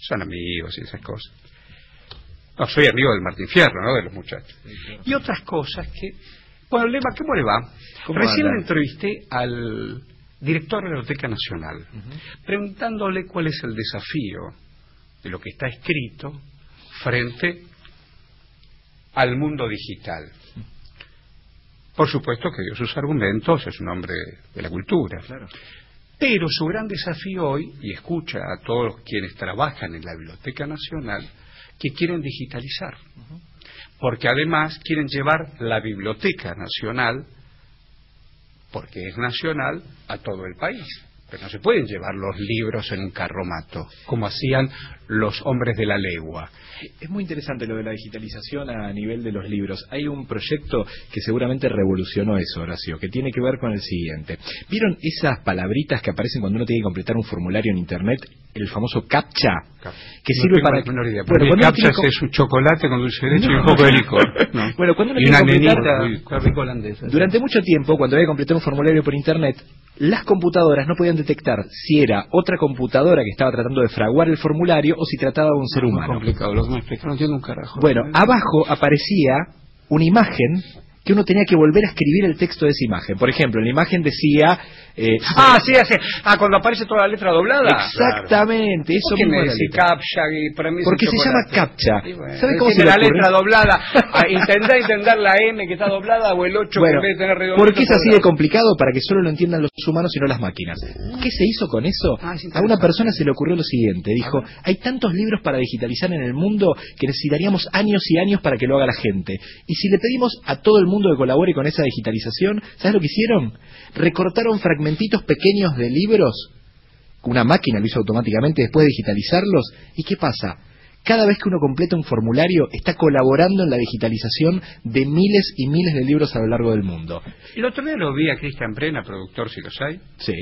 son amigos y esas cosas. No, soy amigo del Martín Fierro, ¿no? De los muchachos. Y otras cosas que... Bueno, Lema, ¿cómo le va? Recién le entrevisté al director de la Biblioteca Nacional, preguntándole cuál es el desafío de lo que está escrito frente al mundo digital. Por supuesto que dio sus argumentos, es un hombre de la cultura. Pero su gran desafío hoy, y escucha a todos quienes trabajan en la Biblioteca Nacional, que quieren digitalizar. Porque además quieren llevar la Biblioteca Nacional, porque es nacional, a todo el país. Pero no se pueden llevar los libros en un carromato, como hacían los hombres de la legua. Es muy interesante lo de la digitalización a nivel de los libros. Hay un proyecto que seguramente revolucionó eso, Horacio, que tiene que ver con el siguiente. ¿Vieron esas palabritas que aparecen cuando uno tiene que completar un formulario en Internet? El famoso CAPTCHA. Que sirve para... Bueno, el CAPTCHA es un chocolate con dulce de leche y un poco de licor. Bueno, cuando uno y una completar... Durante mucho tiempo, cuando había que completar un formulario por Internet, las computadoras no podían detectar si era otra computadora que estaba tratando de fraguar el formulario o si trataba de un ser humano. complicado, lo que me explicaron. Bueno, abajo aparecía una imagen que uno tenía que volver a escribir el texto de esa imagen. Por ejemplo, en la imagen decía... Eh, ah, sí, sí. Ah, cuando aparece toda la letra doblada. Exactamente, eso ¿Por qué me captcha y para mí Porque se llama captcha. ¿Sabe cómo se la letra doblada? Ah, intentá entender la M que está doblada o el 8 bueno, que en vez de tener redondo. ¿Por qué es así de complicado? Para que solo lo entiendan los humanos y no las máquinas. ¿Qué se hizo con eso? Ah, a una persona se le ocurrió lo siguiente. Dijo, hay tantos libros para digitalizar en el mundo que necesitaríamos años y años para que lo haga la gente. Y si le pedimos a todo el mundo que colabore con esa digitalización, ¿sabes lo que hicieron? Recortaron fragmentitos pequeños de libros, una máquina lo hizo automáticamente después de digitalizarlos, ¿y qué pasa? Cada vez que uno completa un formulario, está colaborando en la digitalización de miles y miles de libros a lo largo del mundo. El otro día lo vi a Cristian Prena, productor, si los hay. Sí.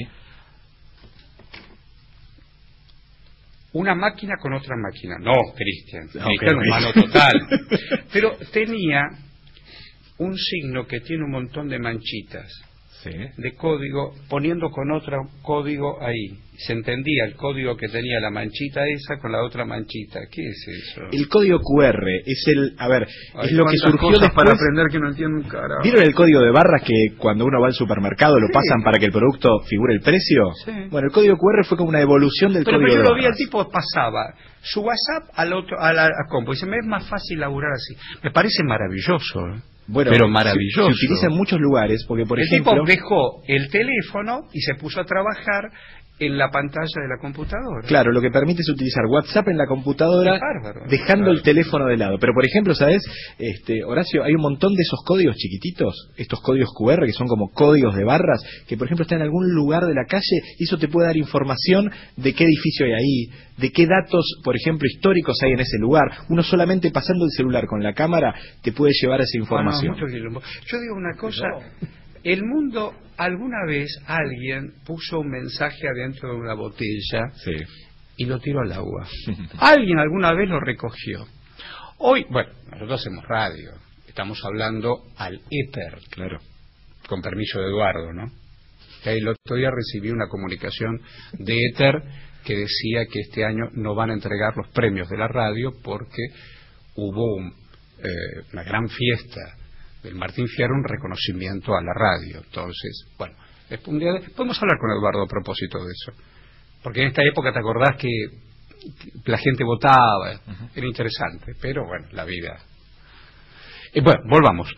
Una máquina con otra máquina. No, Cristian. Cristian humano total. Pero tenía un signo que tiene un montón de manchitas de código poniendo con otro código ahí. Se entendía el código que tenía la manchita esa con la otra manchita. ¿Qué es eso? El código QR es el, a ver, es lo que surgió después para aprender que no entiendo un carajo. ¿Vieron el código de barras que cuando uno va al supermercado lo pasan para que el producto figure el precio? Bueno, el código QR fue como una evolución del código pero yo lo vi, el tipo pasaba su WhatsApp al otro, a la compu. Y dice, me es más fácil laburar así. Me parece maravilloso. ¿eh? Bueno, pero maravilloso. Se, utiliza en muchos lugares, porque por el ejemplo... tipo dejó el teléfono y se puso a trabajar en la pantalla de la computadora. Claro, lo que permite es utilizar WhatsApp en la computadora dejando el teléfono de lado. Pero por ejemplo, ¿sabes? Este, Horacio, hay un montón de esos códigos chiquititos, estos códigos QR que son como códigos de barras, que por ejemplo están en algún lugar de la calle y eso te puede dar información de qué edificio hay ahí, de qué datos, por ejemplo, históricos hay en ese lugar. Uno solamente pasando el celular con la cámara te puede llevar esa información. Yo digo una cosa, el mundo, alguna vez alguien puso un mensaje adentro de una botella y lo tiró al agua. alguien alguna vez lo recogió. Hoy, bueno, nosotros hacemos radio, estamos hablando al éter. Claro. Con permiso de Eduardo, ¿no? El otro día recibí una comunicación de éter que decía que este año no van a entregar los premios de la radio porque hubo eh, una gran fiesta el Martín Fierro un reconocimiento a la radio. Entonces, bueno, podemos hablar con Eduardo a propósito de eso. Porque en esta época te acordás que la gente votaba, era interesante, pero bueno, la vida. Y bueno, volvamos.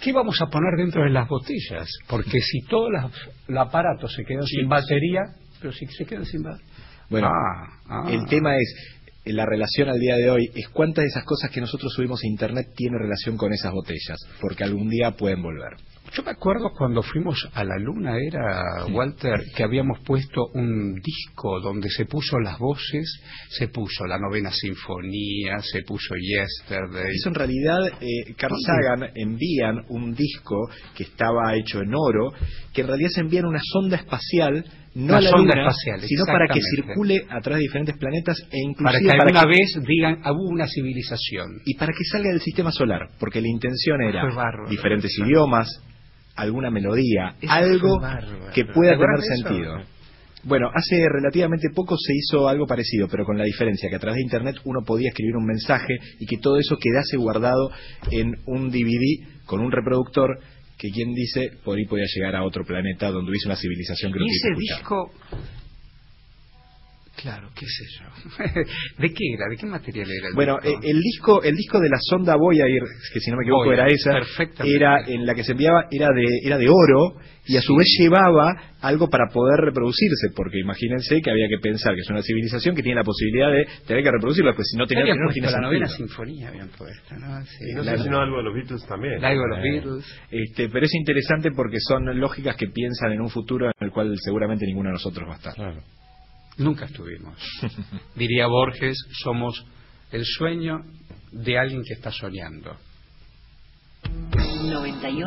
¿Qué vamos a poner dentro de las botellas? Porque si todo el aparato se queda sin batería, pero si se queda sin batería. Bueno, ah, ah. el tema es, la relación al día de hoy es cuántas de esas cosas que nosotros subimos a internet tiene relación con esas botellas, porque algún día pueden volver. Yo me acuerdo cuando fuimos a la luna, era Walter, que habíamos puesto un disco donde se puso las voces, se puso la novena sinfonía, se puso Yesterday. Eso en realidad, eh, Carl Sagan envían un disco que estaba hecho en oro, que en realidad se envían una sonda espacial no a la Luna, sino para que circule a través de diferentes planetas e inclusive para que alguna vez digan hubo una civilización y para que salga del sistema solar, porque la intención era diferentes idiomas, alguna melodía, algo que pueda tener sentido. Bueno, hace relativamente poco se hizo algo parecido, pero con la diferencia que a través de Internet uno podía escribir un mensaje y que todo eso quedase guardado en un DVD con un reproductor que quien dice por ahí podía llegar a otro planeta donde hubiese una civilización que lo ¿Y ese disco Claro, qué sé yo. ¿De qué era? ¿De qué material era el bueno, disco? Eh, el disco, el disco de la sonda Voyager, que si no me equivoco era esa, era en la que se enviaba era de era de oro y a su vez llevaba algo para poder reproducirse, porque imagínense que había que pensar que es una civilización que tiene la posibilidad de tener que reproducirlo, pues si no tenía no tiene la novena sinfonía habían puesto, ¿no? y no sé si no algo de los Beatles también. Algo de los eh, Beatles. Este, pero es interesante porque son lógicas que piensan en un futuro en el cual seguramente ninguno de nosotros va a estar. Claro. Nunca estuvimos. Diría Borges, somos el sueño de alguien que está soñando.